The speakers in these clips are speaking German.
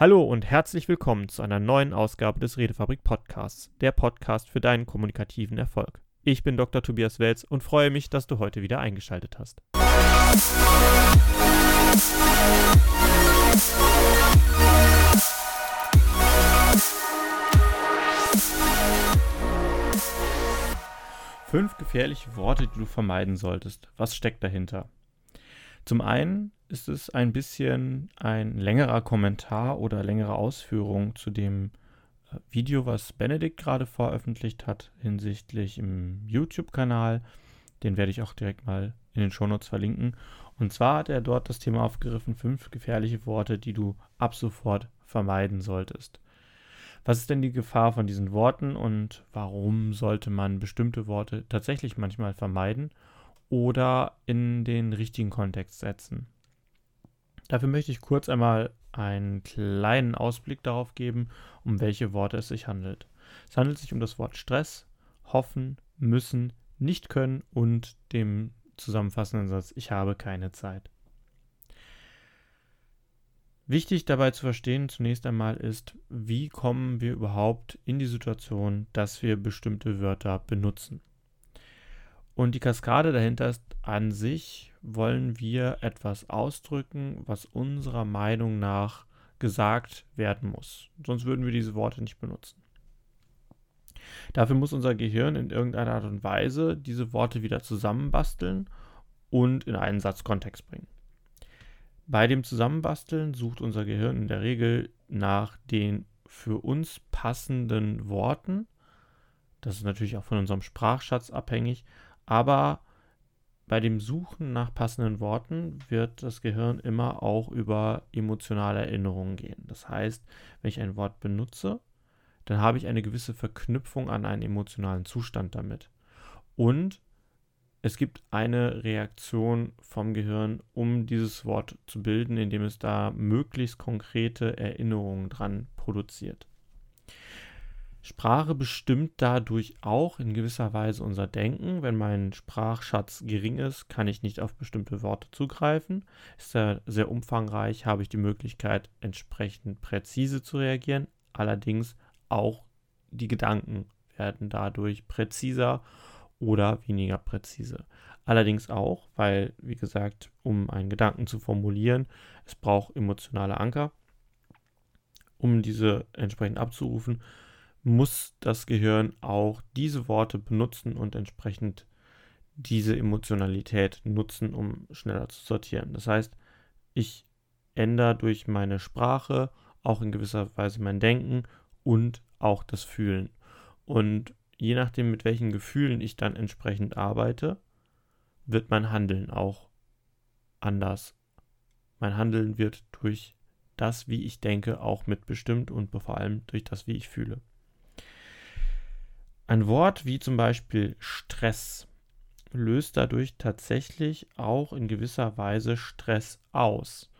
Hallo und herzlich willkommen zu einer neuen Ausgabe des Redefabrik Podcasts, der Podcast für deinen kommunikativen Erfolg. Ich bin Dr. Tobias Welz und freue mich, dass du heute wieder eingeschaltet hast. Fünf gefährliche Worte, die du vermeiden solltest. Was steckt dahinter? Zum einen ist es ein bisschen ein längerer Kommentar oder längere Ausführung zu dem äh, Video, was Benedikt gerade veröffentlicht hat hinsichtlich im YouTube-Kanal. Den werde ich auch direkt mal in den Shownotes verlinken. Und zwar hat er dort das Thema aufgegriffen, fünf gefährliche Worte, die du ab sofort vermeiden solltest. Was ist denn die Gefahr von diesen Worten und warum sollte man bestimmte Worte tatsächlich manchmal vermeiden oder in den richtigen Kontext setzen? Dafür möchte ich kurz einmal einen kleinen Ausblick darauf geben, um welche Worte es sich handelt. Es handelt sich um das Wort Stress, hoffen, müssen, nicht können und dem zusammenfassenden Satz Ich habe keine Zeit. Wichtig dabei zu verstehen zunächst einmal ist, wie kommen wir überhaupt in die Situation, dass wir bestimmte Wörter benutzen. Und die Kaskade dahinter ist an sich, wollen wir etwas ausdrücken, was unserer Meinung nach gesagt werden muss. Sonst würden wir diese Worte nicht benutzen. Dafür muss unser Gehirn in irgendeiner Art und Weise diese Worte wieder zusammenbasteln und in einen Satzkontext bringen. Bei dem Zusammenbasteln sucht unser Gehirn in der Regel nach den für uns passenden Worten. Das ist natürlich auch von unserem Sprachschatz abhängig, aber bei dem Suchen nach passenden Worten wird das Gehirn immer auch über emotionale Erinnerungen gehen. Das heißt, wenn ich ein Wort benutze, dann habe ich eine gewisse Verknüpfung an einen emotionalen Zustand damit. Und es gibt eine Reaktion vom Gehirn, um dieses Wort zu bilden, indem es da möglichst konkrete Erinnerungen dran produziert. Sprache bestimmt dadurch auch in gewisser Weise unser Denken. Wenn mein Sprachschatz gering ist, kann ich nicht auf bestimmte Worte zugreifen. Ist er sehr umfangreich, habe ich die Möglichkeit, entsprechend präzise zu reagieren. Allerdings auch die Gedanken werden dadurch präziser oder weniger präzise. Allerdings auch, weil, wie gesagt, um einen Gedanken zu formulieren, es braucht emotionale Anker. Um diese entsprechend abzurufen, muss das Gehirn auch diese Worte benutzen und entsprechend diese Emotionalität nutzen, um schneller zu sortieren. Das heißt, ich ändere durch meine Sprache auch in gewisser Weise mein Denken und auch das Fühlen. Und je nachdem, mit welchen Gefühlen ich dann entsprechend arbeite, wird mein Handeln auch anders. Mein Handeln wird durch das, wie ich denke, auch mitbestimmt und vor allem durch das, wie ich fühle. Ein Wort wie zum Beispiel Stress löst dadurch tatsächlich auch in gewisser Weise Stress aus.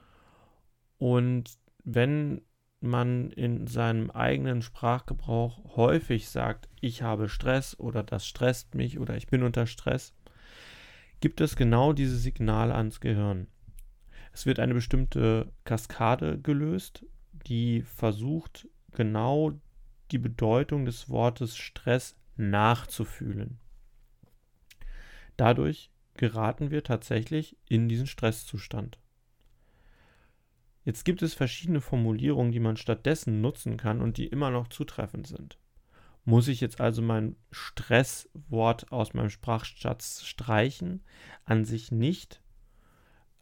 Und wenn man in seinem eigenen Sprachgebrauch häufig sagt, ich habe Stress oder das stresst mich oder ich bin unter Stress, gibt es genau diese Signale ans Gehirn. Es wird eine bestimmte Kaskade gelöst, die versucht genau die Bedeutung des Wortes Stress nachzufühlen. Dadurch geraten wir tatsächlich in diesen Stresszustand. Jetzt gibt es verschiedene Formulierungen, die man stattdessen nutzen kann und die immer noch zutreffend sind. Muss ich jetzt also mein Stresswort aus meinem Sprachschatz streichen? An sich nicht.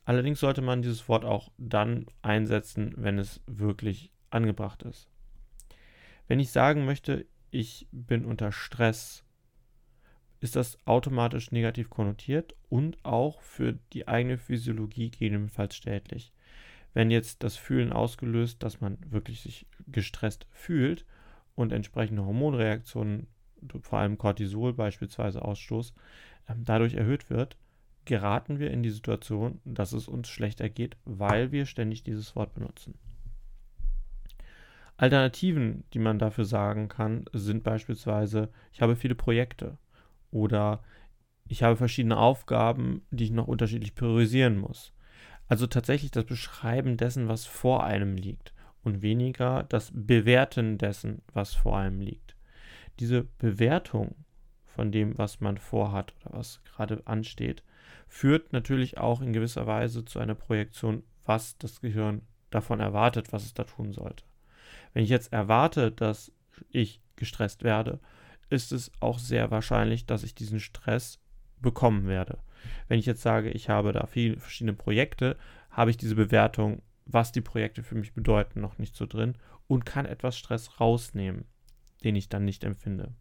Allerdings sollte man dieses Wort auch dann einsetzen, wenn es wirklich angebracht ist. Wenn ich sagen möchte, ich bin unter Stress, ist das automatisch negativ konnotiert und auch für die eigene Physiologie gegebenenfalls schädlich. Wenn jetzt das Fühlen ausgelöst, dass man wirklich sich gestresst fühlt und entsprechende Hormonreaktionen, vor allem Cortisol beispielsweise Ausstoß, ähm, dadurch erhöht wird, geraten wir in die Situation, dass es uns schlechter geht, weil wir ständig dieses Wort benutzen. Alternativen, die man dafür sagen kann, sind beispielsweise, ich habe viele Projekte oder ich habe verschiedene Aufgaben, die ich noch unterschiedlich priorisieren muss. Also tatsächlich das Beschreiben dessen, was vor einem liegt und weniger das Bewerten dessen, was vor allem liegt. Diese Bewertung von dem, was man vorhat oder was gerade ansteht, führt natürlich auch in gewisser Weise zu einer Projektion, was das Gehirn davon erwartet, was es da tun sollte. Wenn ich jetzt erwarte, dass ich gestresst werde, ist es auch sehr wahrscheinlich, dass ich diesen Stress bekommen werde. Wenn ich jetzt sage, ich habe da viele verschiedene Projekte, habe ich diese Bewertung, was die Projekte für mich bedeuten, noch nicht so drin und kann etwas Stress rausnehmen, den ich dann nicht empfinde.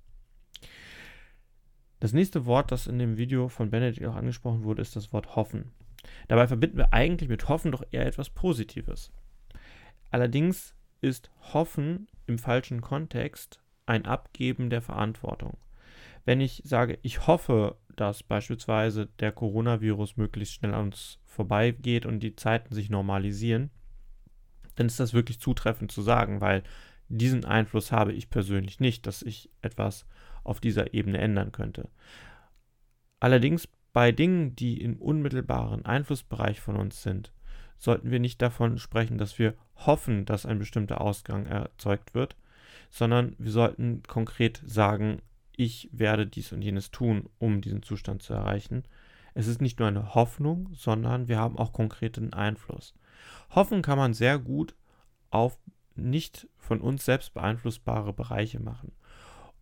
Das nächste Wort, das in dem Video von Benedikt auch angesprochen wurde, ist das Wort hoffen. Dabei verbinden wir eigentlich mit hoffen doch eher etwas Positives. Allerdings ist hoffen im falschen Kontext ein Abgeben der Verantwortung. Wenn ich sage, ich hoffe, dass beispielsweise der Coronavirus möglichst schnell an uns vorbeigeht und die Zeiten sich normalisieren, dann ist das wirklich zutreffend zu sagen, weil diesen Einfluss habe ich persönlich nicht, dass ich etwas auf dieser Ebene ändern könnte. Allerdings bei Dingen, die im unmittelbaren Einflussbereich von uns sind, sollten wir nicht davon sprechen, dass wir hoffen, dass ein bestimmter Ausgang erzeugt wird, sondern wir sollten konkret sagen, ich werde dies und jenes tun, um diesen Zustand zu erreichen. Es ist nicht nur eine Hoffnung, sondern wir haben auch konkreten Einfluss. Hoffen kann man sehr gut auf nicht von uns selbst beeinflussbare Bereiche machen.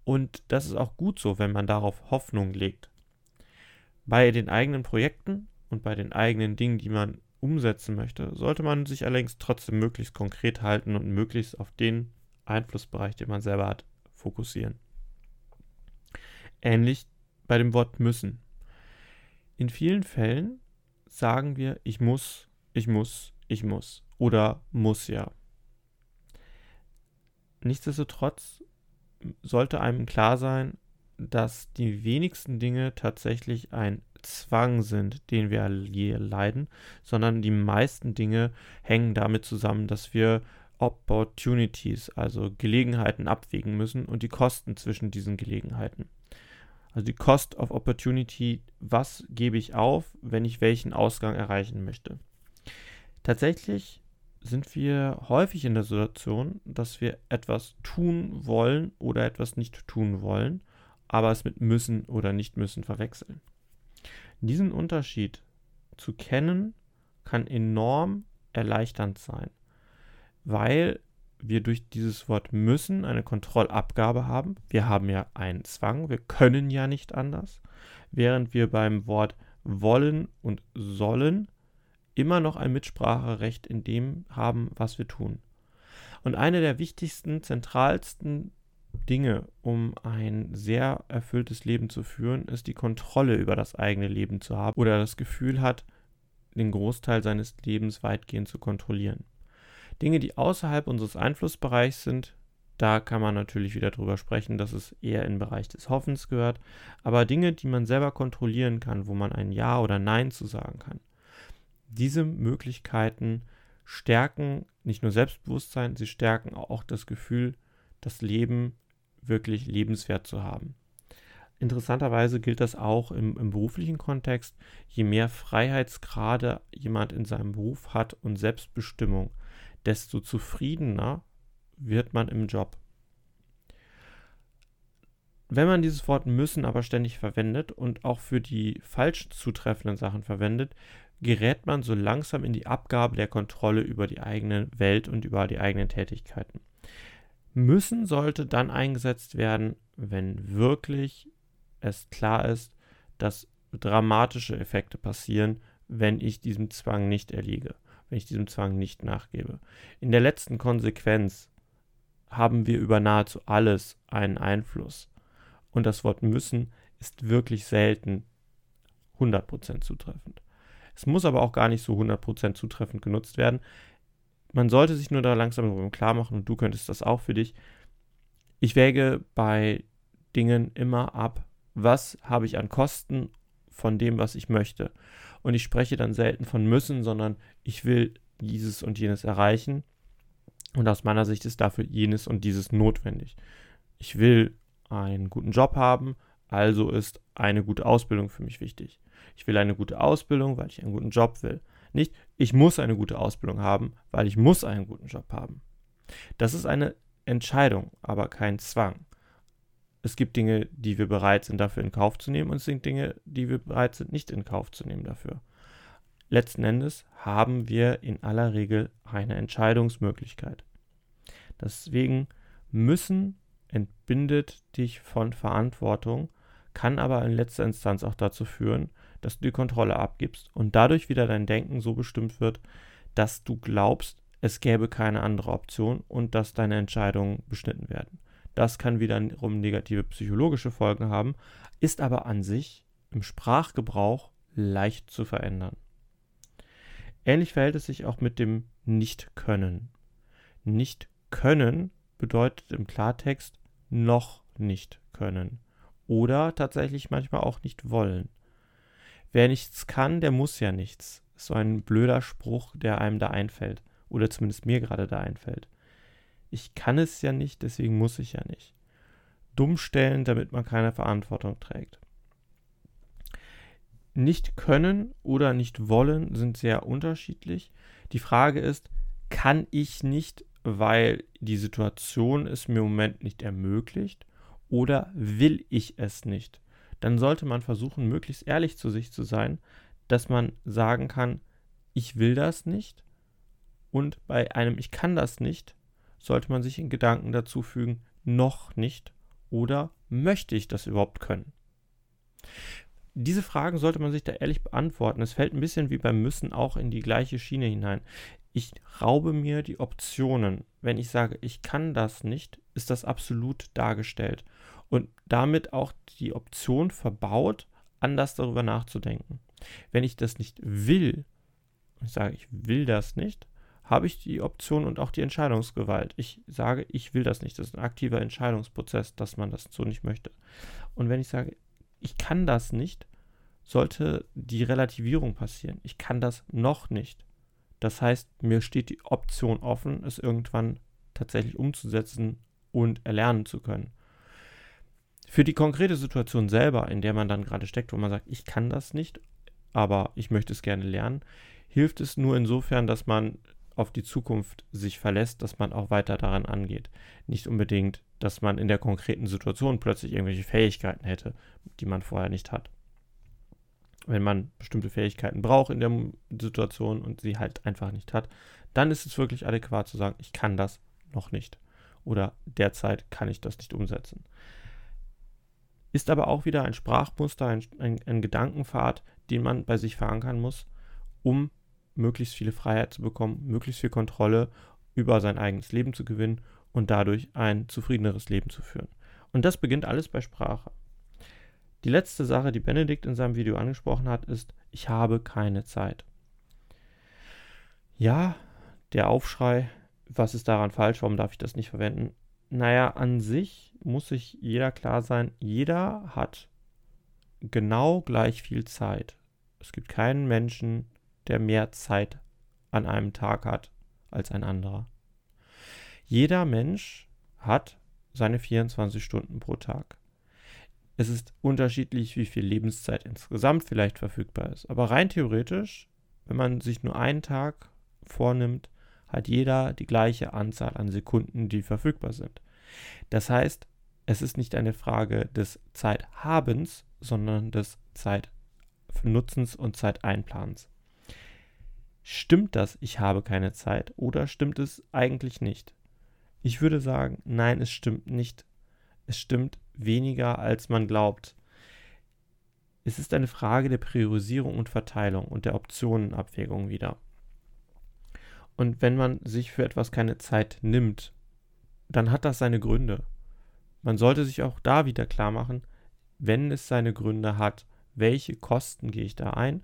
Und das ist auch gut so, wenn man darauf Hoffnung legt. Bei den eigenen Projekten und bei den eigenen Dingen, die man umsetzen möchte, sollte man sich allerdings trotzdem möglichst konkret halten und möglichst auf den Einflussbereich, den man selber hat, fokussieren. Ähnlich bei dem Wort müssen. In vielen Fällen sagen wir, ich muss, ich muss, ich muss oder muss ja. Nichtsdestotrotz sollte einem klar sein, dass die wenigsten Dinge tatsächlich ein Zwang sind, den wir je leiden, sondern die meisten Dinge hängen damit zusammen, dass wir Opportunities, also Gelegenheiten abwägen müssen und die Kosten zwischen diesen Gelegenheiten. Also die Cost of Opportunity, was gebe ich auf, wenn ich welchen Ausgang erreichen möchte. Tatsächlich sind wir häufig in der Situation, dass wir etwas tun wollen oder etwas nicht tun wollen, aber es mit müssen oder nicht müssen verwechseln. Diesen Unterschied zu kennen, kann enorm erleichternd sein, weil wir durch dieses Wort müssen eine Kontrollabgabe haben. Wir haben ja einen Zwang, wir können ja nicht anders, während wir beim Wort wollen und sollen immer noch ein Mitspracherecht in dem haben, was wir tun. Und eine der wichtigsten, zentralsten Dinge, um ein sehr erfülltes Leben zu führen, ist die Kontrolle über das eigene Leben zu haben oder das Gefühl hat, den Großteil seines Lebens weitgehend zu kontrollieren. Dinge, die außerhalb unseres Einflussbereichs sind, da kann man natürlich wieder drüber sprechen, dass es eher in den Bereich des Hoffens gehört. Aber Dinge, die man selber kontrollieren kann, wo man ein Ja oder Nein zu sagen kann, diese Möglichkeiten stärken nicht nur Selbstbewusstsein, sie stärken auch das Gefühl, das Leben wirklich lebenswert zu haben. Interessanterweise gilt das auch im, im, beruflichen Kontext. Je mehr Freiheitsgrade jemand in seinem Beruf hat und Selbstbestimmung, desto zufriedener wird man im Job. Wenn man dieses Wort müssen aber ständig verwendet und auch für die falsch zutreffenden Sachen verwendet, gerät man so langsam in die Abgabe der Kontrolle über die eigene Welt und über die eigenen Tätigkeiten. Müssen sollte dann eingesetzt werden, wenn wirklich es klar ist, dass dramatische Effekte passieren, wenn ich diesem Zwang nicht erliege, wenn ich diesem Zwang nicht nachgebe. In der letzten Konsequenz haben wir über nahezu alles einen Einfluss. Und das Wort müssen ist wirklich selten 100% zutreffend. Es muss aber auch gar nicht so 100% zutreffend genutzt werden. Man sollte sich nur da langsam darüber klar machen und du könntest das auch für dich. Ich wäge bei Dingen immer ab, was habe ich an Kosten von dem, was ich möchte. Und ich spreche dann selten von müssen, sondern ich will dieses und jenes erreichen. Und aus meiner Sicht ist dafür jenes und dieses notwendig. Ich will einen guten Job haben, also ist eine gute Ausbildung für mich wichtig. Ich will eine gute Ausbildung, weil ich einen guten Job will. Nicht, ich muss eine gute Ausbildung haben, weil ich muss einen guten Job haben. Das ist eine Entscheidung, aber kein Zwang. Es gibt Dinge, die wir bereit sind dafür in Kauf zu nehmen und es sind Dinge, die wir bereit sind nicht in Kauf zu nehmen dafür. Letzten Endes haben wir in aller Regel eine Entscheidungsmöglichkeit. Deswegen müssen entbindet dich von Verantwortung, kann aber in letzter Instanz auch dazu führen, dass du die Kontrolle abgibst und dadurch wieder dein Denken so bestimmt wird, dass du glaubst, es gäbe keine andere Option und dass deine Entscheidungen beschnitten werden. Das kann wiederum negative psychologische Folgen haben, ist aber an sich im Sprachgebrauch leicht zu verändern. Ähnlich verhält es sich auch mit dem Nicht-Können. Nicht-Können bedeutet im Klartext noch nicht können oder tatsächlich manchmal auch nicht wollen. Wer nichts kann, der muss ja nichts. So ein blöder Spruch, der einem da einfällt. Oder zumindest mir gerade da einfällt. Ich kann es ja nicht, deswegen muss ich ja nicht. Dumm stellen, damit man keine Verantwortung trägt. Nicht können oder nicht wollen sind sehr unterschiedlich. Die Frage ist, kann ich nicht, weil die Situation es mir im Moment nicht ermöglicht, oder will ich es nicht? Dann sollte man versuchen, möglichst ehrlich zu sich zu sein, dass man sagen kann, ich will das nicht. Und bei einem Ich kann das nicht sollte man sich in Gedanken dazu fügen, noch nicht oder möchte ich das überhaupt können? Diese Fragen sollte man sich da ehrlich beantworten. Es fällt ein bisschen wie beim Müssen auch in die gleiche Schiene hinein. Ich raube mir die Optionen. Wenn ich sage, ich kann das nicht, ist das absolut dargestellt und damit auch die Option verbaut, anders darüber nachzudenken. Wenn ich das nicht will, ich sage, ich will das nicht, habe ich die Option und auch die Entscheidungsgewalt. Ich sage, ich will das nicht. Das ist ein aktiver Entscheidungsprozess, dass man das so nicht möchte. Und wenn ich sage, ich kann das nicht, sollte die Relativierung passieren. Ich kann das noch nicht. Das heißt, mir steht die Option offen, es irgendwann tatsächlich umzusetzen und erlernen zu können. Für die konkrete Situation selber, in der man dann gerade steckt, wo man sagt, ich kann das nicht, aber ich möchte es gerne lernen, hilft es nur insofern, dass man auf die Zukunft sich verlässt, dass man auch weiter daran angeht. Nicht unbedingt, dass man in der konkreten Situation plötzlich irgendwelche Fähigkeiten hätte, die man vorher nicht hat. Wenn man bestimmte Fähigkeiten braucht in der Situation und sie halt einfach nicht hat, dann ist es wirklich adäquat zu sagen, ich kann das noch nicht. Oder derzeit kann ich das nicht umsetzen. Ist aber auch wieder ein Sprachmuster, ein, ein, ein Gedankenpfad, den man bei sich verankern muss, um möglichst viele Freiheit zu bekommen, möglichst viel Kontrolle über sein eigenes Leben zu gewinnen und dadurch ein zufriedeneres Leben zu führen. Und das beginnt alles bei Sprache. Die letzte Sache, die Benedikt in seinem Video angesprochen hat, ist, ich habe keine Zeit. Ja, der Aufschrei, was ist daran falsch, warum darf ich das nicht verwenden? Naja, an sich muss sich jeder klar sein, jeder hat genau gleich viel Zeit. Es gibt keinen Menschen, der mehr Zeit an einem Tag hat als ein anderer. Jeder Mensch hat seine 24 Stunden pro Tag. Es ist unterschiedlich, wie viel Lebenszeit insgesamt vielleicht verfügbar ist. Aber rein theoretisch, wenn man sich nur einen Tag vornimmt, hat jeder die gleiche Anzahl an Sekunden, die verfügbar sind. Das heißt, es ist nicht eine Frage des Zeithabens, sondern des Zeitnutzens und Zeiteinplans. Stimmt das, ich habe keine Zeit, oder stimmt es eigentlich nicht? Ich würde sagen, nein, es stimmt nicht. Es stimmt weniger, als man glaubt. Es ist eine Frage der Priorisierung und Verteilung und der Optionenabwägung wieder. Und wenn man sich für etwas keine Zeit nimmt, dann hat das seine Gründe. Man sollte sich auch da wieder klar machen, wenn es seine Gründe hat, welche Kosten gehe ich da ein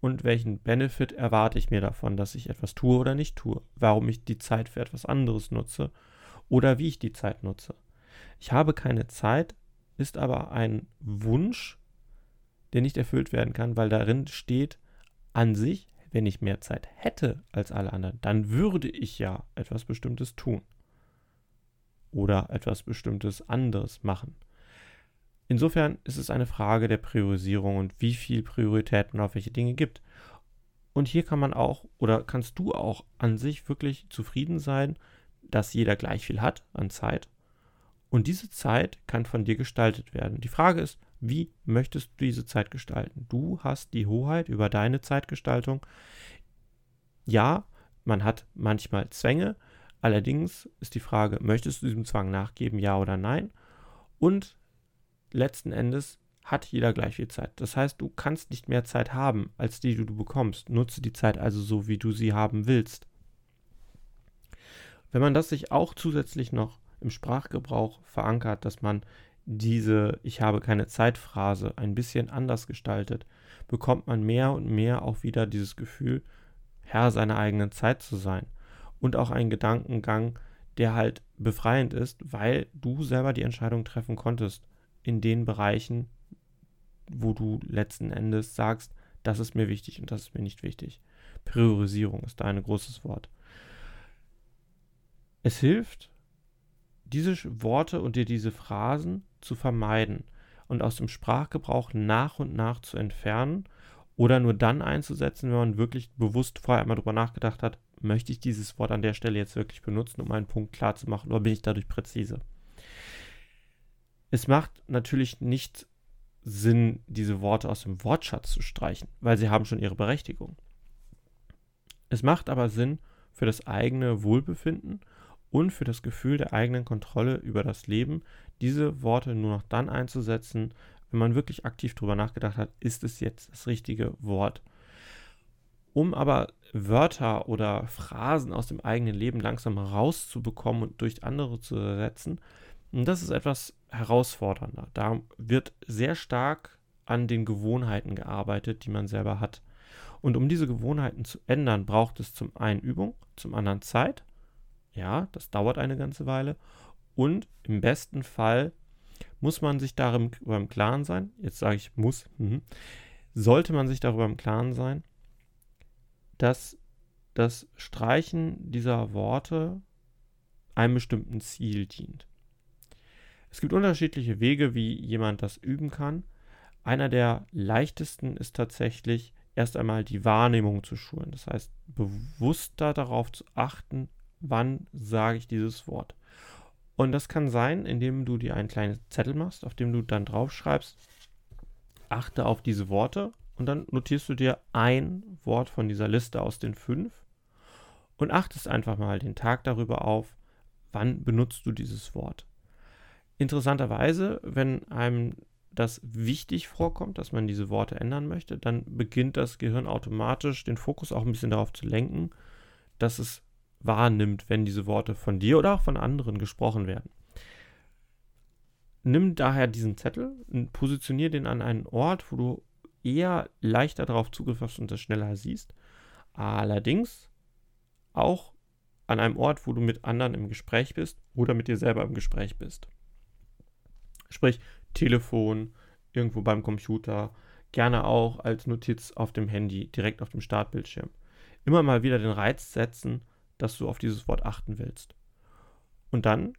und welchen Benefit erwarte ich mir davon, dass ich etwas tue oder nicht tue, warum ich die Zeit für etwas anderes nutze oder wie ich die Zeit nutze. Ich habe keine Zeit, ist aber ein Wunsch, der nicht erfüllt werden kann, weil darin steht an sich, wenn ich mehr Zeit hätte als alle anderen, dann würde ich ja etwas Bestimmtes tun oder etwas Bestimmtes anderes machen. Insofern ist es eine Frage der Priorisierung und wie viel Priorität man auf welche Dinge gibt. Und hier kann man auch oder kannst du auch an sich wirklich zufrieden sein, dass jeder gleich viel hat an Zeit. Und diese Zeit kann von dir gestaltet werden. Die Frage ist, wie möchtest du diese Zeit gestalten? Du hast die Hoheit über deine Zeitgestaltung. Ja, man hat manchmal Zwänge. Allerdings ist die Frage, möchtest du diesem Zwang nachgeben, ja oder nein? Und letzten Endes hat jeder gleich viel Zeit. Das heißt, du kannst nicht mehr Zeit haben, als die, die du bekommst. Nutze die Zeit also so, wie du sie haben willst. Wenn man das sich auch zusätzlich noch im Sprachgebrauch verankert, dass man diese Ich habe keine Zeitphrase ein bisschen anders gestaltet, bekommt man mehr und mehr auch wieder dieses Gefühl, Herr seiner eigenen Zeit zu sein. Und auch einen Gedankengang, der halt befreiend ist, weil du selber die Entscheidung treffen konntest in den Bereichen, wo du letzten Endes sagst, das ist mir wichtig und das ist mir nicht wichtig. Priorisierung ist da ein großes Wort. Es hilft, diese Worte und dir diese Phrasen zu vermeiden und aus dem Sprachgebrauch nach und nach zu entfernen oder nur dann einzusetzen, wenn man wirklich bewusst vorher einmal drüber nachgedacht hat, möchte ich dieses Wort an der Stelle jetzt wirklich benutzen, um einen Punkt klar zu machen, oder bin ich dadurch präzise? Es macht natürlich nicht Sinn, diese Worte aus dem Wortschatz zu streichen, weil sie haben schon ihre Berechtigung. Es macht aber Sinn für das eigene Wohlbefinden und für das Gefühl der eigenen Kontrolle über das Leben, diese Worte nur noch dann einzusetzen, wenn man wirklich aktiv darüber nachgedacht hat, ist es jetzt das richtige Wort. Um aber Wörter oder Phrasen aus dem eigenen Leben langsam rauszubekommen und durch andere zu ersetzen, das ist etwas herausfordernder. Da wird sehr stark an den Gewohnheiten gearbeitet, die man selber hat. Und um diese Gewohnheiten zu ändern, braucht es zum einen Übung, zum anderen Zeit ja, das dauert eine ganze Weile. Und im besten Fall muss man sich darüber im Klaren sein, jetzt sage ich muss, mh, sollte man sich darüber im Klaren sein, dass das Streichen dieser Worte einem bestimmten Ziel dient. Es gibt unterschiedliche Wege, wie jemand das üben kann. Einer der leichtesten ist tatsächlich erst einmal die Wahrnehmung zu schulen. Das heißt, bewusster darauf zu achten, wann sage ich dieses Wort. Und das kann sein, indem du dir einen kleinen Zettel machst, auf dem du dann draufschreibst, achte auf diese Worte und dann notierst du dir ein Wort von dieser Liste aus den fünf und achtest einfach mal den Tag darüber auf, wann benutzt du dieses Wort. Interessanterweise, wenn einem das wichtig vorkommt, dass man diese Worte ändern möchte, dann beginnt das Gehirn automatisch den Fokus auch ein bisschen darauf zu lenken, dass es wahrnimmt, wenn diese Worte von dir oder auch von anderen gesprochen werden. Nimm daher diesen Zettel und positionier den an einen Ort, wo du eher leichter darauf Zugriff hast und das schneller siehst. Allerdings auch an einem Ort, wo du mit anderen im Gespräch bist oder mit dir selber im Gespräch bist. Sprich, Telefon, irgendwo beim Computer, gerne auch als Notiz auf dem Handy, direkt auf dem Startbildschirm. Immer mal wieder den Reiz setzen, dass du auf dieses Wort achten willst. Und dann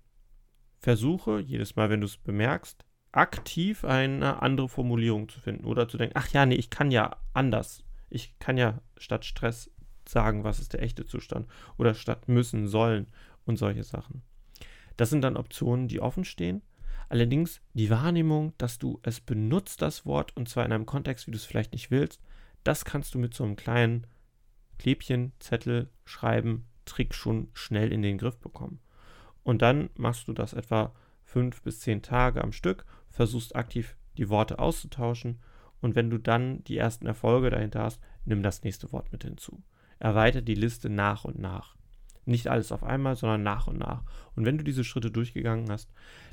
versuche jedes Mal, wenn du es bemerkst, aktiv eine andere Formulierung zu finden oder zu denken, ach ja, nee, ich kann ja anders. Ich kann ja statt Stress sagen, was ist der echte Zustand oder statt müssen, sollen und solche Sachen. Das sind dann Optionen, die offen stehen. Allerdings die Wahrnehmung, dass du es benutzt, das Wort, und zwar in einem Kontext, wie du es vielleicht nicht willst, das kannst du mit so einem kleinen Klebchen, Zettel schreiben, Trick schon schnell in den Griff bekommen. Und dann machst du das etwa fünf bis zehn Tage am Stück, versuchst aktiv die Worte auszutauschen und wenn du dann die ersten Erfolge dahinter hast, nimm das nächste Wort mit hinzu. Erweiter die Liste nach und nach. Nicht alles auf einmal, sondern nach und nach. Und wenn du diese Schritte durchgegangen hast,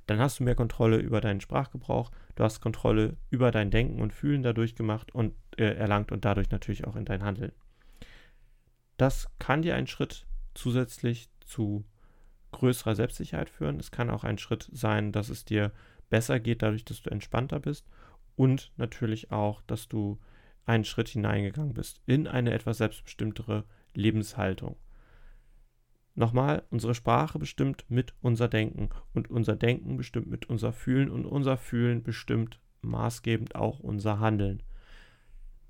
dann hast du mehr Kontrolle über deinen Sprachgebrauch, du hast Kontrolle über dein Denken und Fühlen dadurch gemacht und äh, erlangt und dadurch natürlich auch in dein Handeln. Das kann dir ein Schritt zusätzlich zu größerer Selbstsicherheit führen. Es kann auch ein Schritt sein, dass es dir besser geht, dadurch, dass du entspannter bist und natürlich auch, dass du einen Schritt hineingegangen bist in eine etwas selbstbestimmtere Lebenshaltung. Nochmal, unsere Sprache bestimmt mit unser Denken und unser Denken bestimmt mit unser Fühlen und unser Fühlen bestimmt maßgebend auch unser Handeln.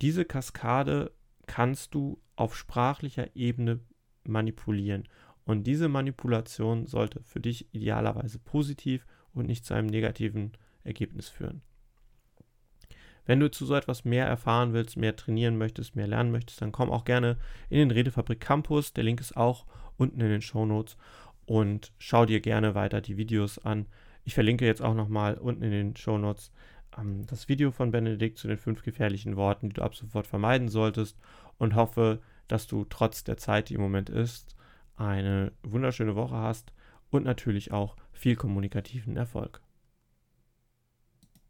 Diese Kaskade kannst du auf sprachlicher Ebene manipulieren. Und diese Manipulation sollte für dich idealerweise positiv und nicht zu einem negativen Ergebnis führen. Wenn du zu so etwas mehr erfahren willst, mehr trainieren möchtest, mehr lernen möchtest, dann komm auch gerne in den Redefabrik Campus. Der Link ist auch unten in den Show Notes und schau dir gerne weiter die Videos an. Ich verlinke jetzt auch nochmal unten in den Show Notes ähm, das Video von Benedikt zu den fünf gefährlichen Worten, die du ab sofort vermeiden solltest und hoffe, dass du trotz der Zeit, die im Moment ist, eine wunderschöne Woche hast und natürlich auch viel kommunikativen Erfolg.